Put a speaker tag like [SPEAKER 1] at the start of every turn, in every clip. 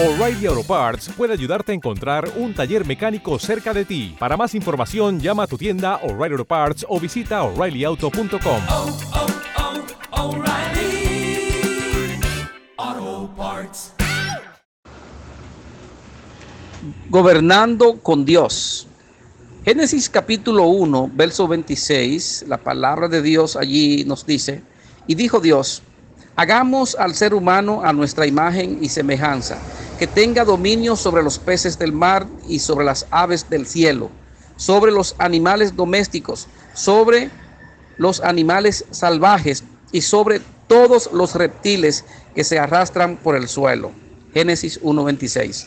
[SPEAKER 1] O'Reilly Auto Parts puede ayudarte a encontrar un taller mecánico cerca de ti. Para más información, llama a tu tienda O'Reilly Auto Parts o visita oreillyauto.com.
[SPEAKER 2] oh, oh, O'Reilly Auto Parts.
[SPEAKER 3] Gobernando con Dios. Génesis capítulo 1, verso 26, la palabra de Dios allí nos dice, y dijo Dios, hagamos al ser humano a nuestra imagen y semejanza, que tenga dominio sobre los peces del mar y sobre las aves del cielo, sobre los animales domésticos, sobre los animales salvajes y sobre todos los reptiles que se arrastran por el suelo. Génesis 1.26.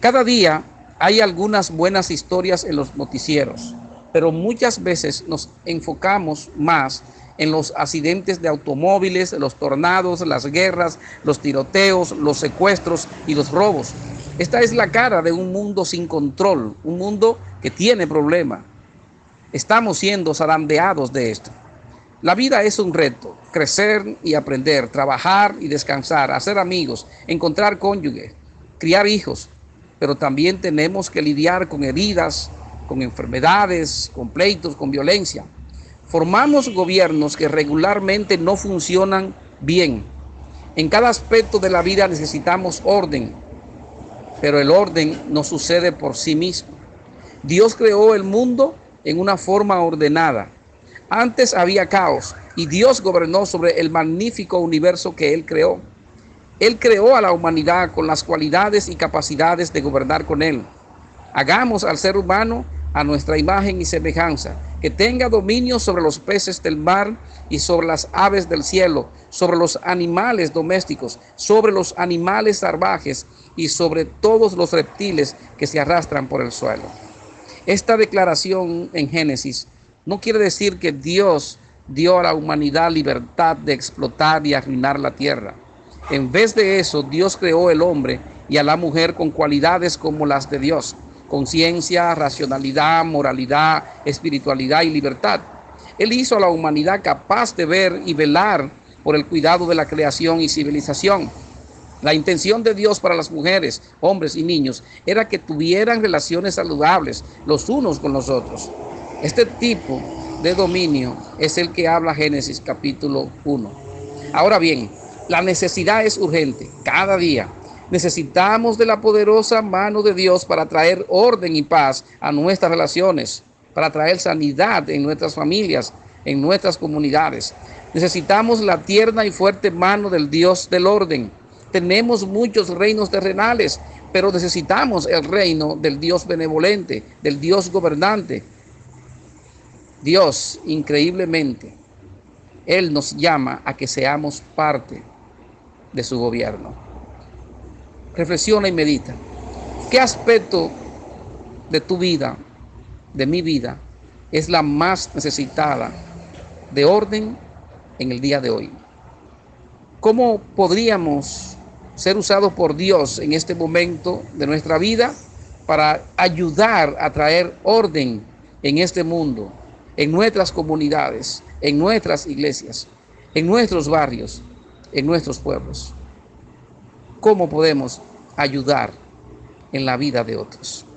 [SPEAKER 3] Cada día hay algunas buenas historias en los noticieros, pero muchas veces nos enfocamos más en los accidentes de automóviles, los tornados, las guerras, los tiroteos, los secuestros y los robos. Esta es la cara de un mundo sin control, un mundo que tiene problemas. Estamos siendo zarandeados de esto. La vida es un reto, crecer y aprender, trabajar y descansar, hacer amigos, encontrar cónyuge, criar hijos, pero también tenemos que lidiar con heridas, con enfermedades, con pleitos, con violencia. Formamos gobiernos que regularmente no funcionan bien. En cada aspecto de la vida necesitamos orden, pero el orden no sucede por sí mismo. Dios creó el mundo en una forma ordenada. Antes había caos y Dios gobernó sobre el magnífico universo que Él creó. Él creó a la humanidad con las cualidades y capacidades de gobernar con Él. Hagamos al ser humano a nuestra imagen y semejanza, que tenga dominio sobre los peces del mar y sobre las aves del cielo, sobre los animales domésticos, sobre los animales salvajes y sobre todos los reptiles que se arrastran por el suelo. Esta declaración en Génesis no quiere decir que Dios dio a la humanidad libertad de explotar y arruinar la tierra. En vez de eso, Dios creó el hombre y a la mujer con cualidades como las de Dios conciencia, racionalidad, moralidad, espiritualidad y libertad. Él hizo a la humanidad capaz de ver y velar por el cuidado de la creación y civilización. La intención de Dios para las mujeres, hombres y niños era que tuvieran relaciones saludables los unos con los otros. Este tipo de dominio es el que habla Génesis capítulo 1. Ahora bien, la necesidad es urgente cada día Necesitamos de la poderosa mano de Dios para traer orden y paz a nuestras relaciones, para traer sanidad en nuestras familias, en nuestras comunidades. Necesitamos la tierna y fuerte mano del Dios del orden. Tenemos muchos reinos terrenales, pero necesitamos el reino del Dios benevolente, del Dios gobernante. Dios, increíblemente, Él nos llama a que seamos parte de su gobierno reflexiona y medita. ¿Qué aspecto de tu vida, de mi vida, es la más necesitada de orden en el día de hoy? ¿Cómo podríamos ser usados por Dios en este momento de nuestra vida para ayudar a traer orden en este mundo, en nuestras comunidades, en nuestras iglesias, en nuestros barrios, en nuestros pueblos? cómo podemos ayudar en la vida de otros.